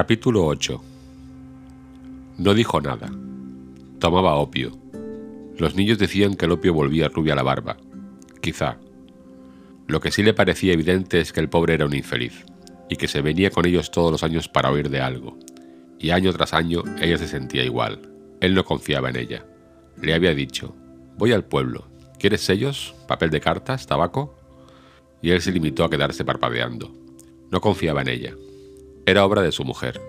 Capítulo 8 No dijo nada. Tomaba opio. Los niños decían que el opio volvía rubia la barba. Quizá. Lo que sí le parecía evidente es que el pobre era un infeliz, y que se venía con ellos todos los años para oír de algo. Y año tras año ella se sentía igual. Él no confiaba en ella. Le había dicho, voy al pueblo. ¿Quieres sellos? ¿Papel de cartas? ¿Tabaco? Y él se limitó a quedarse parpadeando. No confiaba en ella. Era obra de su mujer.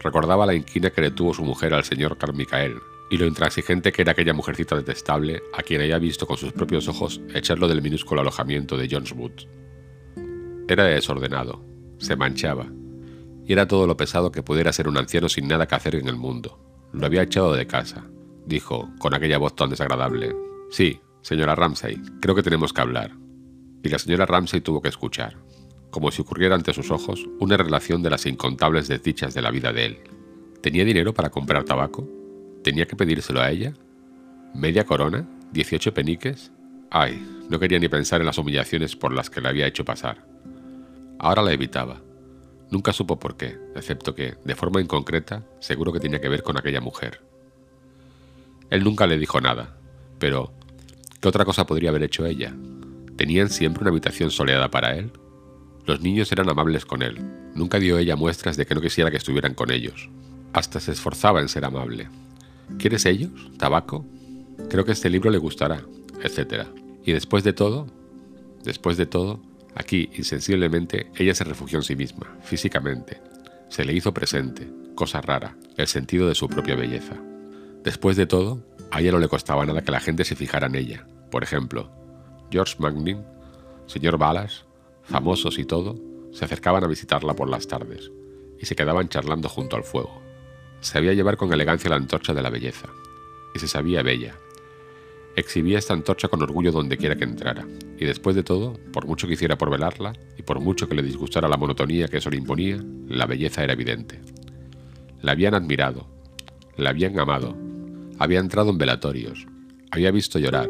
Recordaba la inquina que le tuvo su mujer al señor Carmicael, y lo intransigente que era aquella mujercita detestable a quien había visto con sus propios ojos echarlo del minúsculo alojamiento de Joneswood. Era desordenado, se manchaba, y era todo lo pesado que pudiera ser un anciano sin nada que hacer en el mundo. Lo había echado de casa, dijo, con aquella voz tan desagradable. Sí, señora Ramsay, creo que tenemos que hablar. Y la señora Ramsay tuvo que escuchar como si ocurriera ante sus ojos una relación de las incontables desdichas de la vida de él. ¿Tenía dinero para comprar tabaco? ¿Tenía que pedírselo a ella? ¿Media corona? ¿Dieciocho peniques? Ay, no quería ni pensar en las humillaciones por las que le había hecho pasar. Ahora la evitaba. Nunca supo por qué, excepto que, de forma inconcreta, seguro que tenía que ver con aquella mujer. Él nunca le dijo nada, pero ¿qué otra cosa podría haber hecho ella? ¿Tenían siempre una habitación soleada para él? Los niños eran amables con él. Nunca dio ella muestras de que no quisiera que estuvieran con ellos. Hasta se esforzaba en ser amable. ¿Quieres ellos? ¿Tabaco? Creo que este libro le gustará, etc. Y después de todo, después de todo, aquí, insensiblemente, ella se refugió en sí misma, físicamente. Se le hizo presente, cosa rara, el sentido de su propia belleza. Después de todo, a ella no le costaba nada que la gente se fijara en ella. Por ejemplo, George Magnin, señor Balas, famosos y todo, se acercaban a visitarla por las tardes y se quedaban charlando junto al fuego. Sabía llevar con elegancia la antorcha de la belleza y se sabía bella. Exhibía esta antorcha con orgullo donde quiera que entrara, y después de todo, por mucho que hiciera por velarla, y por mucho que le disgustara la monotonía que eso le imponía, la belleza era evidente. La habían admirado, la habían amado, había entrado en velatorios, había visto llorar,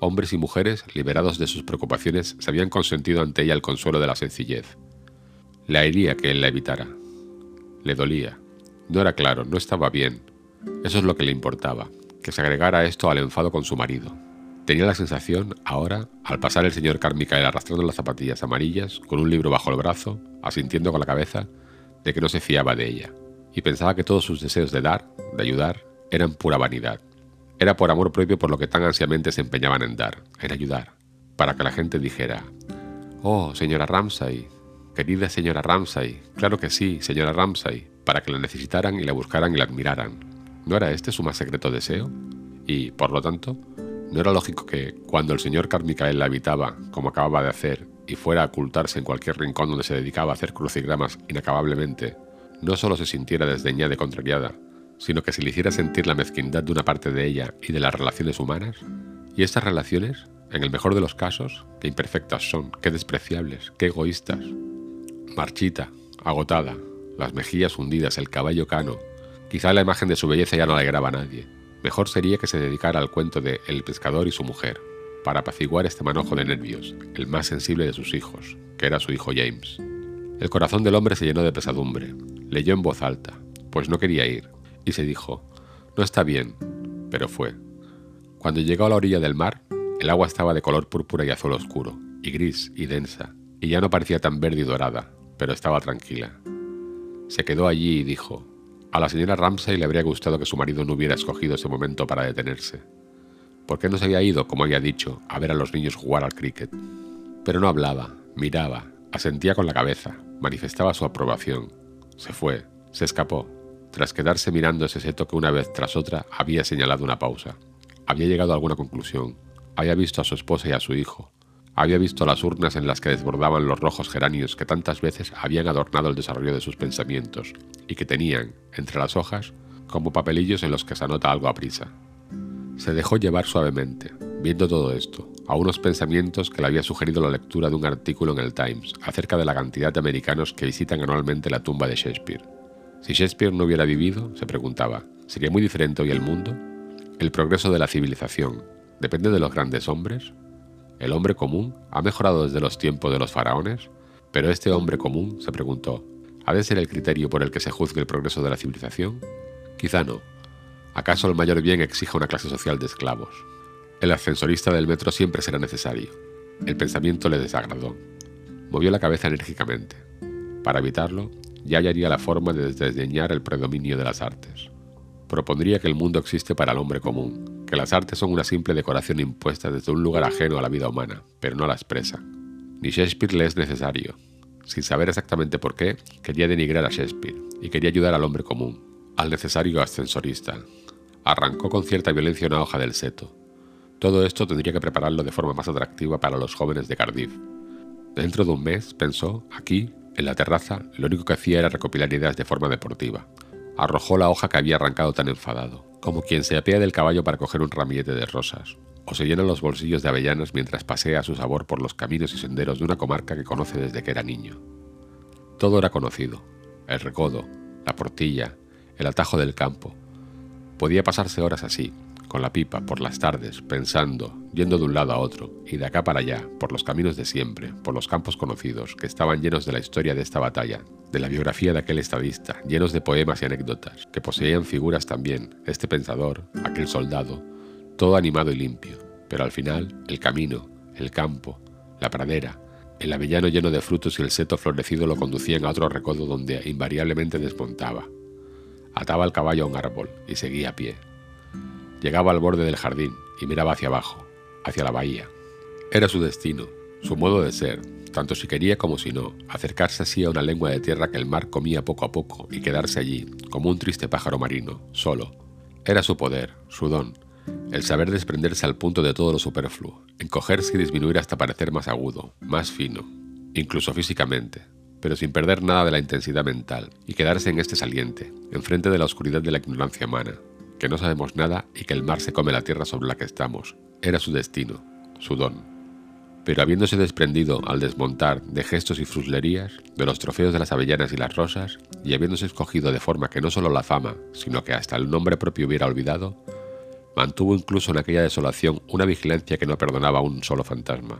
hombres y mujeres, liberados de sus preocupaciones, se habían consentido ante ella el consuelo de la sencillez. La hería que él la evitara. Le dolía. No era claro, no estaba bien. Eso es lo que le importaba, que se agregara esto al enfado con su marido. Tenía la sensación, ahora, al pasar el señor Carmichael arrastrando las zapatillas amarillas, con un libro bajo el brazo, asintiendo con la cabeza, de que no se fiaba de ella, y pensaba que todos sus deseos de dar, de ayudar, eran pura vanidad. Era por amor propio por lo que tan ansiamente se empeñaban en dar, en ayudar, para que la gente dijera, Oh, señora Ramsay, querida señora Ramsay, claro que sí, señora Ramsay, para que la necesitaran y la buscaran y la admiraran. ¿No era este su más secreto deseo? Y, por lo tanto, ¿no era lógico que, cuando el señor Carmichael la habitaba, como acababa de hacer, y fuera a ocultarse en cualquier rincón donde se dedicaba a hacer crucigramas inacabablemente, no solo se sintiera desdeñada y contrariada, sino que se le hiciera sentir la mezquindad de una parte de ella y de las relaciones humanas? Y estas relaciones, en el mejor de los casos, qué imperfectas son, qué despreciables, qué egoístas. Marchita, agotada, las mejillas hundidas, el caballo cano. Quizá la imagen de su belleza ya no alegraba a nadie. Mejor sería que se dedicara al cuento de El pescador y su mujer, para apaciguar este manojo de nervios, el más sensible de sus hijos, que era su hijo James. El corazón del hombre se llenó de pesadumbre. Leyó en voz alta, pues no quería ir, y se dijo, no está bien, pero fue. Cuando llegó a la orilla del mar, el agua estaba de color púrpura y azul oscuro, y gris y densa, y ya no parecía tan verde y dorada, pero estaba tranquila. Se quedó allí y dijo, a la señora Ramsay le habría gustado que su marido no hubiera escogido ese momento para detenerse. ¿Por qué no se había ido, como había dicho, a ver a los niños jugar al cricket? Pero no hablaba, miraba, asentía con la cabeza, manifestaba su aprobación. Se fue, se escapó, tras quedarse mirando ese seto que una vez tras otra había señalado una pausa. Había llegado a alguna conclusión. Había visto a su esposa y a su hijo. Había visto las urnas en las que desbordaban los rojos geranios que tantas veces habían adornado el desarrollo de sus pensamientos y que tenían, entre las hojas, como papelillos en los que se anota algo a prisa. Se dejó llevar suavemente, viendo todo esto, a unos pensamientos que le había sugerido la lectura de un artículo en el Times acerca de la cantidad de americanos que visitan anualmente la tumba de Shakespeare si Shakespeare no hubiera vivido, se preguntaba, ¿sería muy diferente hoy el mundo? ¿El progreso de la civilización depende de los grandes hombres? ¿El hombre común ha mejorado desde los tiempos de los faraones? Pero este hombre común, se preguntó, ¿Ha de ser el criterio por el que se juzgue el progreso de la civilización? Quizá no. ¿Acaso el mayor bien exija una clase social de esclavos? El ascensorista del metro siempre será necesario. El pensamiento le desagradó. Movió la cabeza enérgicamente. Para evitarlo, ya hallaría la forma de desdeñar el predominio de las artes. Propondría que el mundo existe para el hombre común, que las artes son una simple decoración impuesta desde un lugar ajeno a la vida humana, pero no la expresa. Ni Shakespeare le es necesario. Sin saber exactamente por qué, quería denigrar a Shakespeare y quería ayudar al hombre común, al necesario ascensorista. Arrancó con cierta violencia una hoja del seto. Todo esto tendría que prepararlo de forma más atractiva para los jóvenes de Cardiff. Dentro de un mes, pensó, aquí, en la terraza, lo único que hacía era recopilar ideas de forma deportiva. Arrojó la hoja que había arrancado tan enfadado, como quien se apea del caballo para coger un ramillete de rosas, o se llena los bolsillos de avellanas mientras pasea a su sabor por los caminos y senderos de una comarca que conoce desde que era niño. Todo era conocido, el recodo, la portilla, el atajo del campo. Podía pasarse horas así, con la pipa, por las tardes, pensando, yendo de un lado a otro, y de acá para allá, por los caminos de siempre, por los campos conocidos, que estaban llenos de la historia de esta batalla, de la biografía de aquel estadista, llenos de poemas y anécdotas, que poseían figuras también, este pensador, aquel soldado, todo animado y limpio, pero al final el camino, el campo, la pradera, el avellano lleno de frutos y el seto florecido lo conducían a otro recodo donde invariablemente desmontaba. Ataba el caballo a un árbol y seguía a pie. Llegaba al borde del jardín y miraba hacia abajo, hacia la bahía. Era su destino, su modo de ser, tanto si quería como si no, acercarse así a una lengua de tierra que el mar comía poco a poco y quedarse allí, como un triste pájaro marino, solo. Era su poder, su don, el saber desprenderse al punto de todo lo superfluo, encogerse y disminuir hasta parecer más agudo, más fino, incluso físicamente, pero sin perder nada de la intensidad mental, y quedarse en este saliente, enfrente de la oscuridad de la ignorancia humana, que no sabemos nada y que el mar se come la tierra sobre la que estamos. Era su destino, su don. Pero habiéndose desprendido al desmontar de gestos y fruslerías, de los trofeos de las avellanas y las rosas, y habiéndose escogido de forma que no solo la fama, sino que hasta el nombre propio hubiera olvidado, Mantuvo incluso en aquella desolación una vigilancia que no perdonaba a un solo fantasma,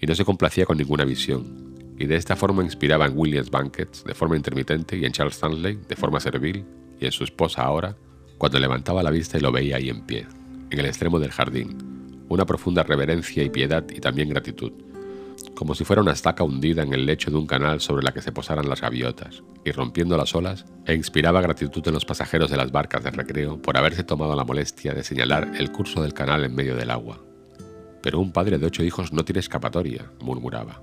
y no se complacía con ninguna visión, y de esta forma inspiraba en Williams Bankets de forma intermitente y en Charles Stanley de forma servil, y en su esposa ahora, cuando levantaba la vista y lo veía ahí en pie, en el extremo del jardín, una profunda reverencia y piedad y también gratitud, como si fuera una estaca hundida en el lecho de un canal sobre la que se posaran las gaviotas, y rompiendo las olas, e inspiraba gratitud en los pasajeros de las barcas de recreo por haberse tomado la molestia de señalar el curso del canal en medio del agua. Pero un padre de ocho hijos no tiene escapatoria, murmuraba.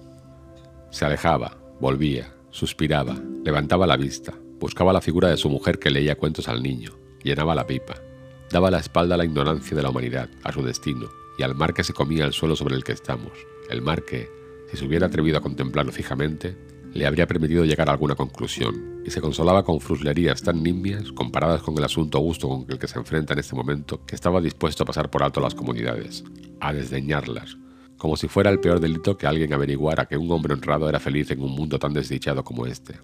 Se alejaba, volvía, suspiraba, levantaba la vista, buscaba la figura de su mujer que leía cuentos al niño, llenaba la pipa, daba la espalda a la ignorancia de la humanidad, a su destino, y al mar que se comía el suelo sobre el que estamos, el mar que, si se hubiera atrevido a contemplarlo fijamente, le habría permitido llegar a alguna conclusión, y se consolaba con fruslerías tan nimias comparadas con el asunto gusto con el que se enfrenta en este momento, que estaba dispuesto a pasar por alto las comunidades, a desdeñarlas, como si fuera el peor delito que alguien averiguara que un hombre honrado era feliz en un mundo tan desdichado como este.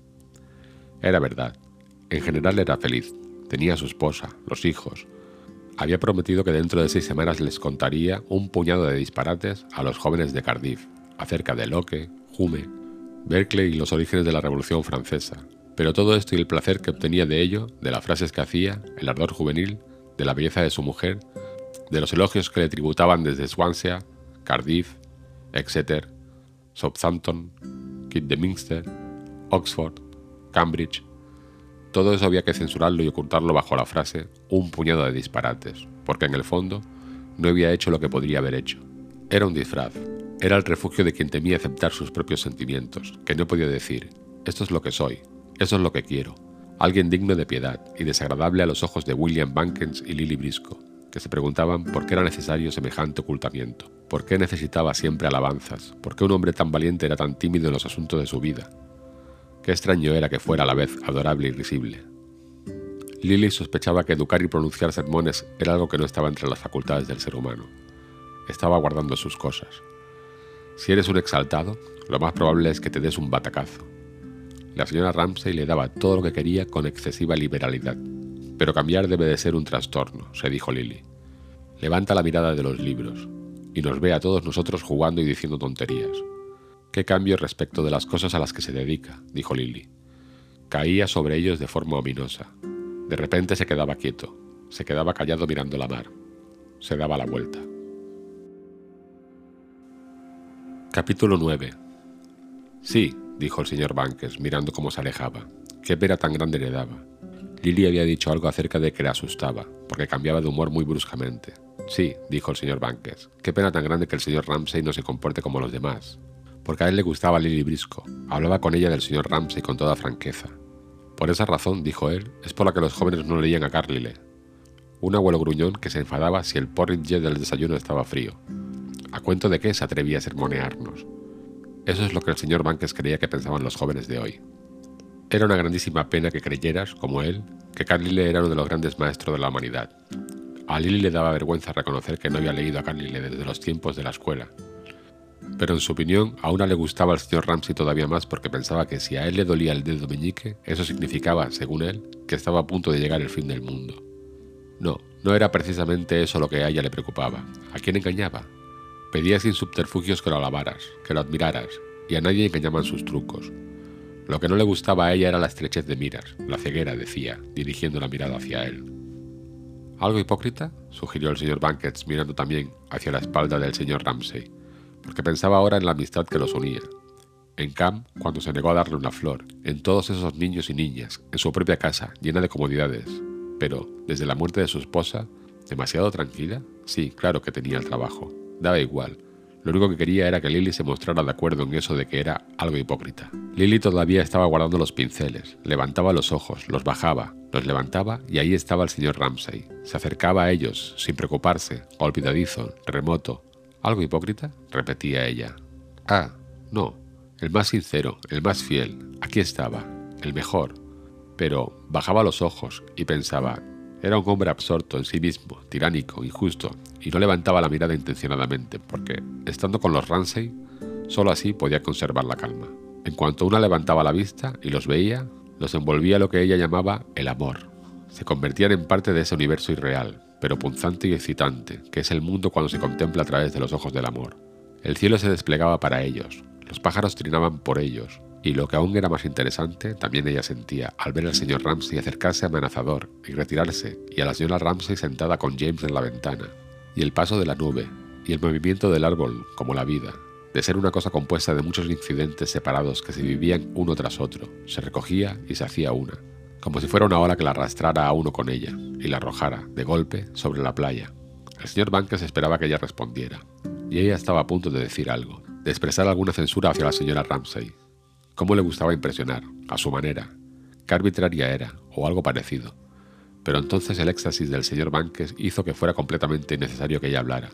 Era verdad, en general era feliz, tenía su esposa, los hijos, había prometido que dentro de seis semanas les contaría un puñado de disparates a los jóvenes de Cardiff, acerca de Locke, Hume, Berkeley y los orígenes de la Revolución Francesa, pero todo esto y el placer que obtenía de ello, de las frases que hacía, el ardor juvenil, de la belleza de su mujer, de los elogios que le tributaban desde Swansea, Cardiff, Exeter, Southampton, Kidderminster, Oxford, Cambridge, todo eso había que censurarlo y ocultarlo bajo la frase un puñado de disparates, porque en el fondo no había hecho lo que podría haber hecho. Era un disfraz, era el refugio de quien temía aceptar sus propios sentimientos, que no podía decir, esto es lo que soy, eso es lo que quiero. Alguien digno de piedad y desagradable a los ojos de William Bankens y Lily Briscoe, que se preguntaban por qué era necesario semejante ocultamiento, por qué necesitaba siempre alabanzas, por qué un hombre tan valiente era tan tímido en los asuntos de su vida. Qué extraño era que fuera a la vez adorable y risible. Lily sospechaba que educar y pronunciar sermones era algo que no estaba entre las facultades del ser humano. Estaba guardando sus cosas, si eres un exaltado, lo más probable es que te des un batacazo. La señora Ramsay le daba todo lo que quería con excesiva liberalidad, pero cambiar debe de ser un trastorno, se dijo Lily. Levanta la mirada de los libros y nos ve a todos nosotros jugando y diciendo tonterías. ¿Qué cambio respecto de las cosas a las que se dedica? dijo Lily. caía sobre ellos de forma ominosa. De repente se quedaba quieto, se quedaba callado mirando la mar. Se daba la vuelta. Capítulo 9 Sí, dijo el señor Banques, mirando cómo se alejaba. Qué pena tan grande le daba. Lily había dicho algo acerca de que le asustaba, porque cambiaba de humor muy bruscamente. Sí, dijo el señor Banques, qué pena tan grande que el señor Ramsay no se comporte como los demás. Porque a él le gustaba Lily Brisco. Hablaba con ella del señor Ramsay con toda franqueza. Por esa razón, dijo él, es por la que los jóvenes no leían a Carlyle. Un abuelo gruñón que se enfadaba si el porridge del desayuno estaba frío. ¿A cuento de qué se atrevía a sermonearnos? Eso es lo que el señor Banques creía que pensaban los jóvenes de hoy. Era una grandísima pena que creyeras, como él, que Carlyle era uno de los grandes maestros de la humanidad. A Lily le daba vergüenza reconocer que no había leído a Carlyle desde los tiempos de la escuela. Pero en su opinión, a una le gustaba al señor Ramsay todavía más porque pensaba que si a él le dolía el dedo meñique, eso significaba, según él, que estaba a punto de llegar el fin del mundo. No, no era precisamente eso lo que a ella le preocupaba. ¿A quién engañaba? Pedía sin subterfugios que lo alabaras, que lo admiraras, y a nadie engañaban sus trucos. Lo que no le gustaba a ella era la estrechez de miras, la ceguera, decía, dirigiendo la mirada hacia él. ¿Algo hipócrita? sugirió el señor Bankets, mirando también hacia la espalda del señor Ramsay, porque pensaba ahora en la amistad que los unía. En Cam, cuando se negó a darle una flor, en todos esos niños y niñas, en su propia casa, llena de comodidades. Pero, desde la muerte de su esposa, ¿demasiado tranquila? Sí, claro que tenía el trabajo. Daba igual. Lo único que quería era que Lily se mostrara de acuerdo en eso de que era algo hipócrita. Lily todavía estaba guardando los pinceles, levantaba los ojos, los bajaba, los levantaba y ahí estaba el señor Ramsay. Se acercaba a ellos, sin preocuparse, olvidadizo, remoto. ¿Algo hipócrita? repetía ella. Ah, no, el más sincero, el más fiel, aquí estaba, el mejor. Pero bajaba los ojos y pensaba, era un hombre absorto en sí mismo, tiránico, injusto, y no levantaba la mirada intencionadamente, porque, estando con los Ramsay, solo así podía conservar la calma. En cuanto una levantaba la vista y los veía, los envolvía lo que ella llamaba el amor. Se convertían en parte de ese universo irreal, pero punzante y excitante, que es el mundo cuando se contempla a través de los ojos del amor. El cielo se desplegaba para ellos, los pájaros trinaban por ellos, y lo que aún era más interesante, también ella sentía al ver al señor Ramsay acercarse amenazador y retirarse, y a la señora Ramsay sentada con James en la ventana, y el paso de la nube, y el movimiento del árbol como la vida, de ser una cosa compuesta de muchos incidentes separados que se vivían uno tras otro, se recogía y se hacía una, como si fuera una ola que la arrastrara a uno con ella, y la arrojara, de golpe, sobre la playa. El señor Banks esperaba que ella respondiera, y ella estaba a punto de decir algo, de expresar alguna censura hacia la señora Ramsay, Cómo le gustaba impresionar, a su manera. Qué arbitraria era, o algo parecido. Pero entonces el éxtasis del señor Banques hizo que fuera completamente innecesario que ella hablara.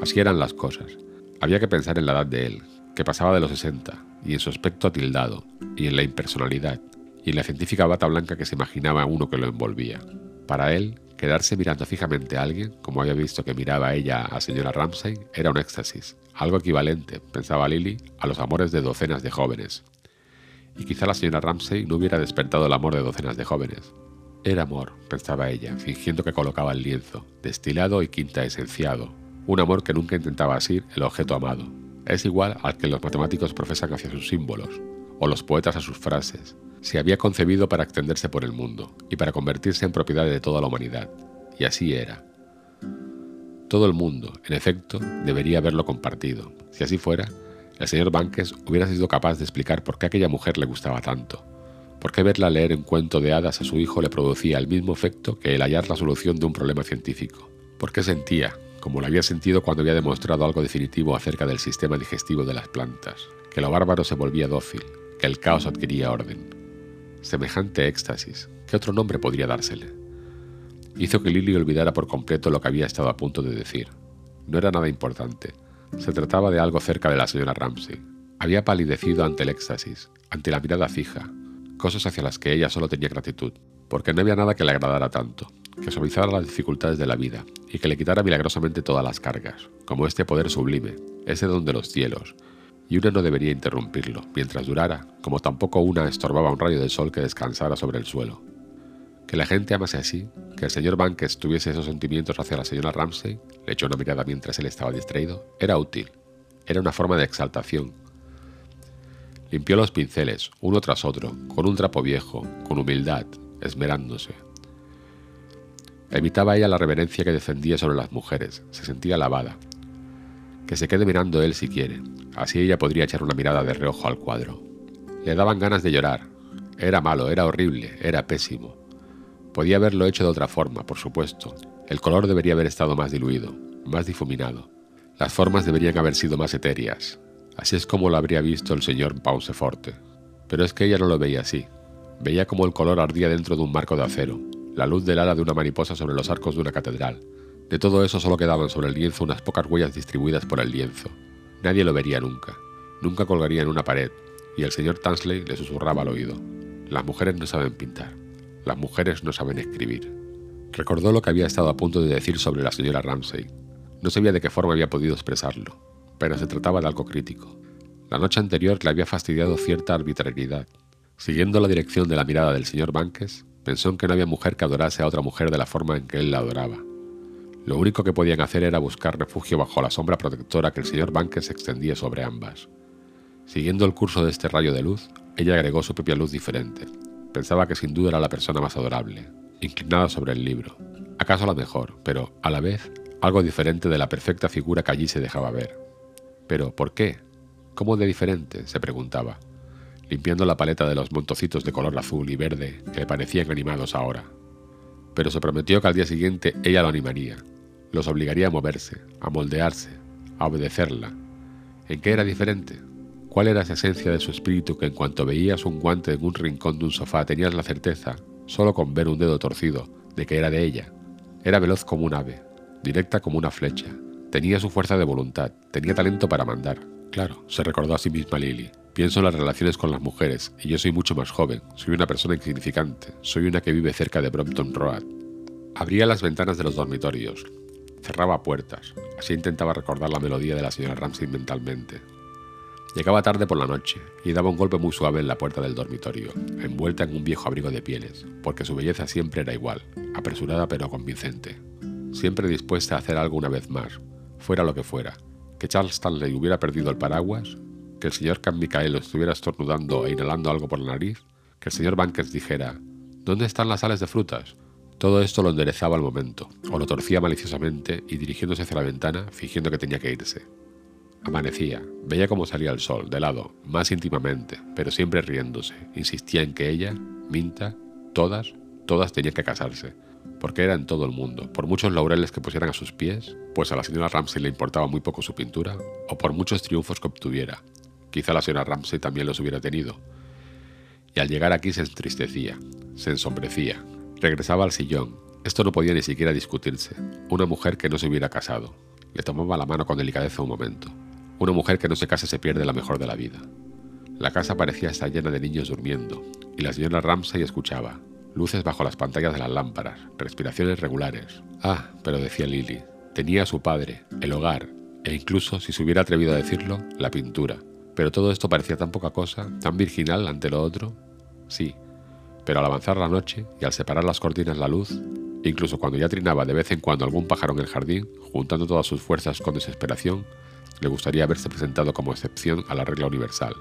Así eran las cosas. Había que pensar en la edad de él, que pasaba de los 60, y en su aspecto atildado, y en la impersonalidad, y la científica bata blanca que se imaginaba uno que lo envolvía. Para él, quedarse mirando fijamente a alguien, como había visto que miraba ella a señora Ramsay, era un éxtasis, algo equivalente, pensaba Lily, a los amores de docenas de jóvenes, y quizá la señora Ramsay no hubiera despertado el amor de docenas de jóvenes. Era amor, pensaba ella, fingiendo que colocaba el lienzo, destilado y quinta esenciado, un amor que nunca intentaba asir el objeto amado. Es igual al que los matemáticos profesan hacia sus símbolos, o los poetas a sus frases. Se había concebido para extenderse por el mundo y para convertirse en propiedad de toda la humanidad. Y así era. Todo el mundo, en efecto, debería haberlo compartido. Si así fuera, el señor Banques hubiera sido capaz de explicar por qué aquella mujer le gustaba tanto, por qué verla leer un cuento de hadas a su hijo le producía el mismo efecto que el hallar la solución de un problema científico, por qué sentía, como lo había sentido cuando había demostrado algo definitivo acerca del sistema digestivo de las plantas, que lo bárbaro se volvía dócil, que el caos adquiría orden. Semejante éxtasis, ¿qué otro nombre podría dársele? Hizo que Lily olvidara por completo lo que había estado a punto de decir. No era nada importante, se trataba de algo cerca de la señora Ramsey. Había palidecido ante el éxtasis, ante la mirada fija, cosas hacia las que ella solo tenía gratitud, porque no había nada que le agradara tanto, que suavizara las dificultades de la vida y que le quitara milagrosamente todas las cargas, como este poder sublime, ese don de los cielos, y una no debería interrumpirlo mientras durara, como tampoco una estorbaba un rayo del sol que descansara sobre el suelo. Que la gente amase así, que el señor Banks tuviese esos sentimientos hacia la señora Ramsay, le echó una mirada mientras él estaba distraído, era útil. Era una forma de exaltación. Limpió los pinceles, uno tras otro, con un trapo viejo, con humildad, esmerándose. Evitaba ella la reverencia que defendía sobre las mujeres, se sentía alabada. Que se quede mirando él si quiere, así ella podría echar una mirada de reojo al cuadro. Le daban ganas de llorar. Era malo, era horrible, era pésimo. Podía haberlo hecho de otra forma, por supuesto. El color debería haber estado más diluido, más difuminado. Las formas deberían haber sido más etéreas. Así es como lo habría visto el señor Pauseforte. Pero es que ella no lo veía así. Veía como el color ardía dentro de un marco de acero, la luz del ala de una mariposa sobre los arcos de una catedral. De todo eso solo quedaban sobre el lienzo unas pocas huellas distribuidas por el lienzo. Nadie lo vería nunca. Nunca colgaría en una pared, y el señor Tansley le susurraba al oído. Las mujeres no saben pintar. Las mujeres no saben escribir. Recordó lo que había estado a punto de decir sobre la señora Ramsay. No sabía de qué forma había podido expresarlo, pero se trataba de algo crítico. La noche anterior le había fastidiado cierta arbitrariedad. Siguiendo la dirección de la mirada del señor Banques, Pensó en que no había mujer que adorase a otra mujer de la forma en que él la adoraba. Lo único que podían hacer era buscar refugio bajo la sombra protectora que el señor Banques extendía sobre ambas. Siguiendo el curso de este rayo de luz, ella agregó su propia luz diferente. Pensaba que sin duda era la persona más adorable, inclinada sobre el libro. Acaso la mejor, pero, a la vez, algo diferente de la perfecta figura que allí se dejaba ver. Pero, ¿por qué? ¿Cómo de diferente? se preguntaba limpiando la paleta de los montocitos de color azul y verde que le parecían animados ahora. Pero se prometió que al día siguiente ella lo animaría, los obligaría a moverse, a moldearse, a obedecerla. ¿En qué era diferente? ¿Cuál era esa esencia de su espíritu que en cuanto veías un guante en un rincón de un sofá tenías la certeza, solo con ver un dedo torcido, de que era de ella? Era veloz como un ave, directa como una flecha, tenía su fuerza de voluntad, tenía talento para mandar. Claro, se recordó a sí misma Lily, Pienso en las relaciones con las mujeres, y yo soy mucho más joven, soy una persona insignificante, soy una que vive cerca de Brompton Road. Abría las ventanas de los dormitorios, cerraba puertas, así intentaba recordar la melodía de la señora Ramsey mentalmente. Llegaba tarde por la noche y daba un golpe muy suave en la puerta del dormitorio, envuelta en un viejo abrigo de pieles, porque su belleza siempre era igual, apresurada pero convincente. Siempre dispuesta a hacer algo una vez más, fuera lo que fuera. Que Charles Stanley hubiera perdido el paraguas, que el señor Can lo estuviera estornudando e inhalando algo por la nariz, que el señor Bankers dijera ¿Dónde están las sales de frutas? Todo esto lo enderezaba al momento, o lo torcía maliciosamente y dirigiéndose hacia la ventana, fingiendo que tenía que irse. Amanecía, veía cómo salía el sol, de lado, más íntimamente, pero siempre riéndose. Insistía en que ella, Minta, todas, todas tenían que casarse, porque era en todo el mundo, por muchos laureles que pusieran a sus pies, pues a la señora Ramsey le importaba muy poco su pintura, o por muchos triunfos que obtuviera, Quizá la señora Ramsey también los hubiera tenido. Y al llegar aquí se entristecía, se ensombrecía, regresaba al sillón. Esto no podía ni siquiera discutirse. Una mujer que no se hubiera casado. Le tomaba la mano con delicadeza un momento. Una mujer que no se case se pierde la mejor de la vida. La casa parecía estar llena de niños durmiendo, y la señora Ramsay escuchaba. Luces bajo las pantallas de las lámparas, respiraciones regulares. Ah, pero decía Lily, tenía a su padre, el hogar, e incluso, si se hubiera atrevido a decirlo, la pintura, pero todo esto parecía tan poca cosa, tan virginal ante lo otro. Sí, pero al avanzar la noche y al separar las cortinas la luz, incluso cuando ya trinaba de vez en cuando algún pájaro en el jardín, juntando todas sus fuerzas con desesperación, le gustaría haberse presentado como excepción a la regla universal.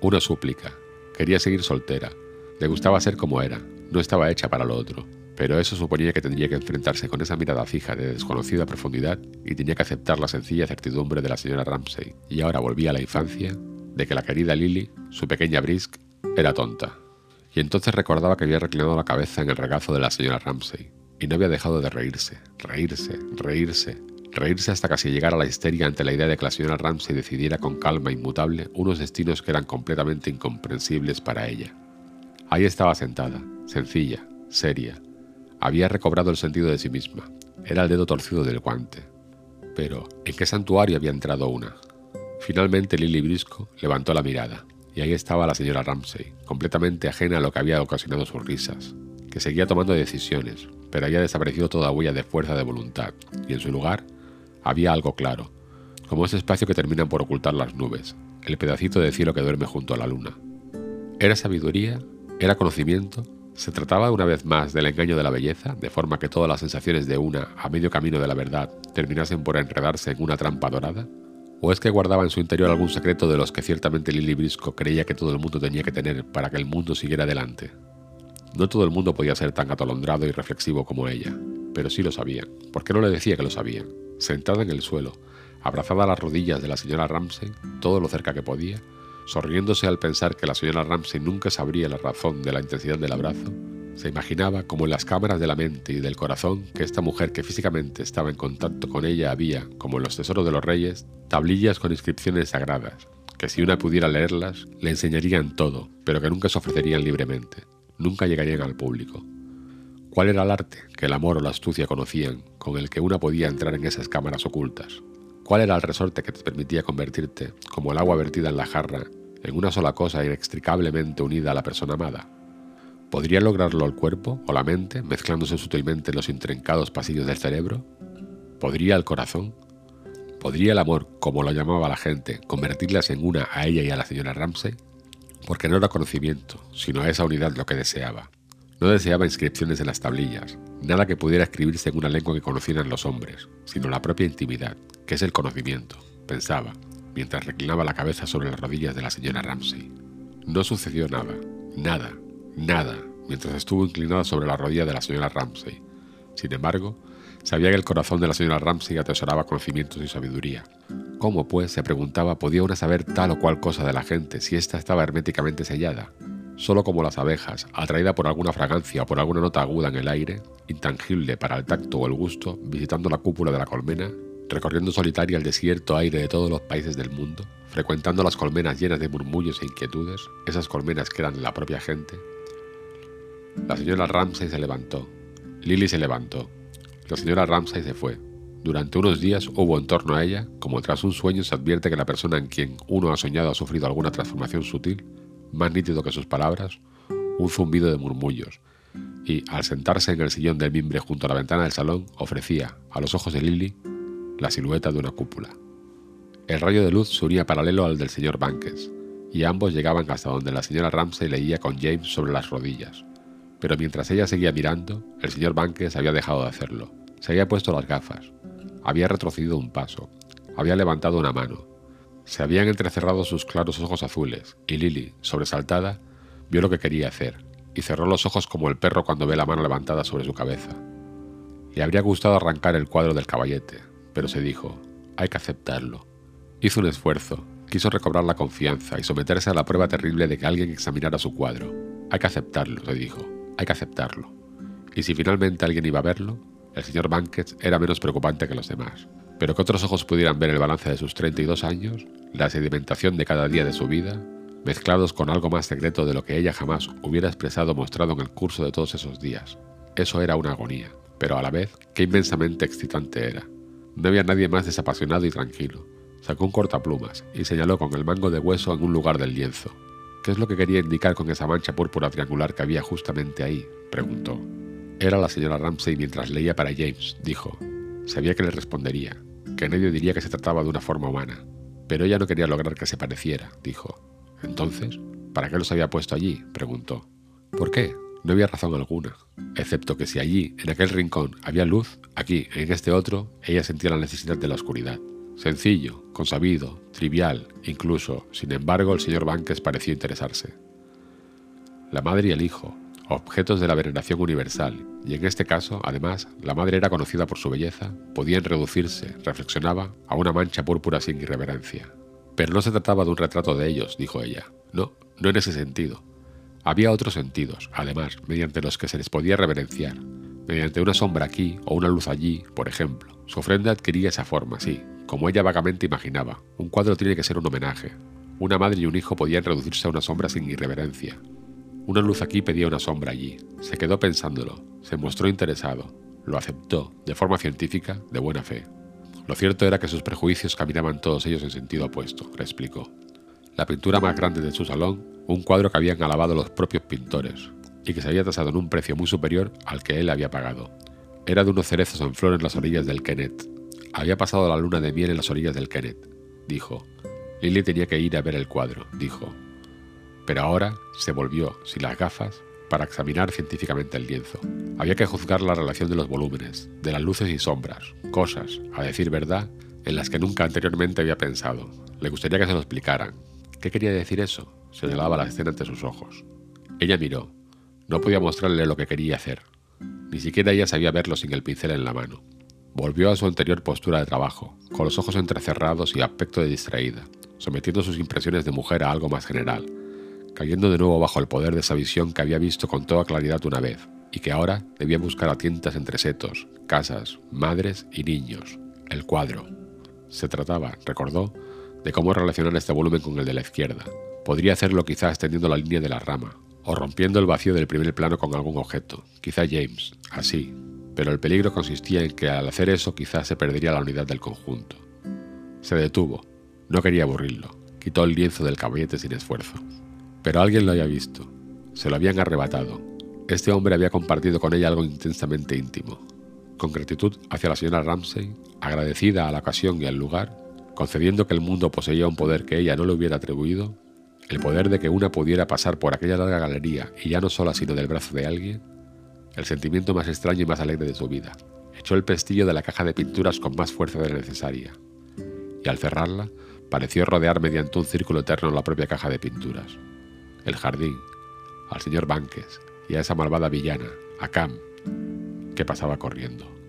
Una súplica. Quería seguir soltera. Le gustaba ser como era. No estaba hecha para lo otro. Pero eso suponía que tendría que enfrentarse con esa mirada fija de desconocida profundidad y tenía que aceptar la sencilla certidumbre de la señora Ramsay. Y ahora volvía a la infancia de que la querida Lily, su pequeña Brisk, era tonta. Y entonces recordaba que había reclinado la cabeza en el regazo de la señora Ramsay, y no había dejado de reírse, reírse, reírse, reírse hasta casi llegar a la histeria ante la idea de que la señora Ramsay decidiera con calma inmutable unos destinos que eran completamente incomprensibles para ella. Ahí estaba sentada, sencilla, seria. Había recobrado el sentido de sí misma. Era el dedo torcido del guante. Pero, ¿en qué santuario había entrado una? Finalmente Lily Brisco levantó la mirada, y ahí estaba la señora Ramsay, completamente ajena a lo que había ocasionado sus risas, que seguía tomando decisiones, pero había desaparecido toda huella de fuerza de voluntad, y en su lugar había algo claro, como ese espacio que terminan por ocultar las nubes, el pedacito de cielo que duerme junto a la luna. ¿Era sabiduría? ¿Era conocimiento? ¿Se trataba una vez más del engaño de la belleza, de forma que todas las sensaciones de una, a medio camino de la verdad, terminasen por enredarse en una trampa dorada? ¿O es que guardaba en su interior algún secreto de los que ciertamente Lily Briscoe creía que todo el mundo tenía que tener para que el mundo siguiera adelante? No todo el mundo podía ser tan atolondrado y reflexivo como ella, pero sí lo sabía. ¿Por qué no le decía que lo sabía? Sentada en el suelo, abrazada a las rodillas de la señora Ramsey, todo lo cerca que podía, sonriéndose al pensar que la señora Ramsey nunca sabría la razón de la intensidad del abrazo, se imaginaba como en las cámaras de la mente y del corazón que esta mujer que físicamente estaba en contacto con ella había, como en los tesoros de los reyes, tablillas con inscripciones sagradas, que si una pudiera leerlas, le enseñarían todo, pero que nunca se ofrecerían libremente, nunca llegarían al público. ¿Cuál era el arte que el amor o la astucia conocían, con el que una podía entrar en esas cámaras ocultas? ¿Cuál era el resorte que te permitía convertirte, como el agua vertida en la jarra, en una sola cosa inextricablemente unida a la persona amada? ¿Podría lograrlo el cuerpo o la mente, mezclándose sutilmente en los intrincados pasillos del cerebro? ¿Podría el corazón? ¿Podría el amor, como lo llamaba la gente, convertirlas en una a ella y a la señora Ramsey? Porque no era conocimiento, sino esa unidad lo que deseaba. No deseaba inscripciones en las tablillas, nada que pudiera escribirse en una lengua que conocieran los hombres, sino la propia intimidad, que es el conocimiento, pensaba, mientras reclinaba la cabeza sobre las rodillas de la señora Ramsey. No sucedió nada, nada, nada, mientras estuvo inclinada sobre la rodilla de la señora Ramsey. Sin embargo, sabía que el corazón de la señora Ramsey atesoraba conocimientos y sabiduría. ¿Cómo, pues, se preguntaba, podía una saber tal o cual cosa de la gente si ésta estaba herméticamente sellada? Solo como las abejas, atraída por alguna fragancia o por alguna nota aguda en el aire, intangible para el tacto o el gusto, visitando la cúpula de la colmena, recorriendo solitaria el desierto aire de todos los países del mundo, frecuentando las colmenas llenas de murmullos e inquietudes, esas colmenas que eran la propia gente, la señora Ramsay se levantó. Lily se levantó. La señora Ramsay se fue. Durante unos días hubo en torno a ella, como tras un sueño se advierte que la persona en quien uno ha soñado ha sufrido alguna transformación sutil, más nítido que sus palabras, un zumbido de murmullos, y, al sentarse en el sillón del mimbre junto a la ventana del salón, ofrecía, a los ojos de Lily, la silueta de una cúpula. El rayo de luz se unía paralelo al del señor Banques, y ambos llegaban hasta donde la señora Ramsay leía con James sobre las rodillas pero mientras ella seguía mirando, el señor Banques había dejado de hacerlo. Se había puesto las gafas, había retrocedido un paso, había levantado una mano. Se habían entrecerrado sus claros ojos azules, y Lily, sobresaltada, vio lo que quería hacer, y cerró los ojos como el perro cuando ve la mano levantada sobre su cabeza. Le habría gustado arrancar el cuadro del caballete, pero se dijo, hay que aceptarlo. Hizo un esfuerzo, quiso recobrar la confianza y someterse a la prueba terrible de que alguien examinara su cuadro. Hay que aceptarlo, se dijo hay que aceptarlo. Y si finalmente alguien iba a verlo, el señor Bankett era menos preocupante que los demás. Pero que otros ojos pudieran ver el balance de sus 32 años, la sedimentación de cada día de su vida, mezclados con algo más secreto de lo que ella jamás hubiera expresado o mostrado en el curso de todos esos días. Eso era una agonía, pero a la vez, qué inmensamente excitante era. No había nadie más desapasionado y tranquilo. Sacó un cortaplumas y señaló con el mango de hueso en un lugar del lienzo, ¿Qué es lo que quería indicar con esa mancha púrpura triangular que había justamente ahí? preguntó. Era la señora Ramsey mientras leía para James, dijo. Sabía que le respondería, que nadie diría que se trataba de una forma humana, pero ella no quería lograr que se pareciera, dijo. Entonces, ¿para qué los había puesto allí? preguntó. ¿Por qué? No había razón alguna, excepto que si allí, en aquel rincón, había luz, aquí, en este otro, ella sentía la necesidad de la oscuridad. Sencillo, consabido, trivial, incluso, sin embargo, el señor Banques pareció interesarse. La madre y el hijo, objetos de la veneración universal, y en este caso, además, la madre era conocida por su belleza, podían reducirse, reflexionaba, a una mancha púrpura sin irreverencia. Pero no se trataba de un retrato de ellos, dijo ella. No, no en ese sentido. Había otros sentidos, además, mediante los que se les podía reverenciar, mediante una sombra aquí o una luz allí, por ejemplo. Su ofrenda adquiría esa forma, sí, como ella vagamente imaginaba, un cuadro tiene que ser un homenaje. Una madre y un hijo podían reducirse a una sombra sin irreverencia. Una luz aquí pedía una sombra allí. Se quedó pensándolo, se mostró interesado, lo aceptó, de forma científica, de buena fe. Lo cierto era que sus prejuicios caminaban todos ellos en sentido opuesto, le explicó. La pintura más grande de su salón, un cuadro que habían alabado los propios pintores, y que se había tasado en un precio muy superior al que él había pagado. Era de unos cerezos en flor en las orillas del Kennet, había pasado la luna de miel en las orillas del Kenneth, dijo. Lily tenía que ir a ver el cuadro, dijo. Pero ahora se volvió, sin las gafas, para examinar científicamente el lienzo. Había que juzgar la relación de los volúmenes, de las luces y sombras, cosas, a decir verdad, en las que nunca anteriormente había pensado. Le gustaría que se lo explicaran. ¿Qué quería decir eso? Señalaba la escena ante sus ojos. Ella miró. No podía mostrarle lo que quería hacer. Ni siquiera ella sabía verlo sin el pincel en la mano. Volvió a su anterior postura de trabajo, con los ojos entrecerrados y aspecto de distraída, sometiendo sus impresiones de mujer a algo más general, cayendo de nuevo bajo el poder de esa visión que había visto con toda claridad una vez, y que ahora debía buscar a tientas entre setos, casas, madres y niños. El cuadro. Se trataba, recordó, de cómo relacionar este volumen con el de la izquierda. Podría hacerlo quizá extendiendo la línea de la rama, o rompiendo el vacío del primer plano con algún objeto, quizá James, así, pero el peligro consistía en que al hacer eso quizá se perdería la unidad del conjunto. Se detuvo, no quería aburrirlo, quitó el lienzo del caballete sin esfuerzo. Pero alguien lo había visto, se lo habían arrebatado. Este hombre había compartido con ella algo intensamente íntimo. Con gratitud hacia la señora Ramsay, agradecida a la ocasión y al lugar, concediendo que el mundo poseía un poder que ella no le hubiera atribuido, el poder de que una pudiera pasar por aquella larga galería y ya no sola sino del brazo de alguien, el sentimiento más extraño y más alegre de su vida. Echó el pestillo de la caja de pinturas con más fuerza de la necesaria, y al cerrarla, pareció rodear mediante un círculo eterno la propia caja de pinturas. El jardín, al señor Banques y a esa malvada villana, a Cam, que pasaba corriendo.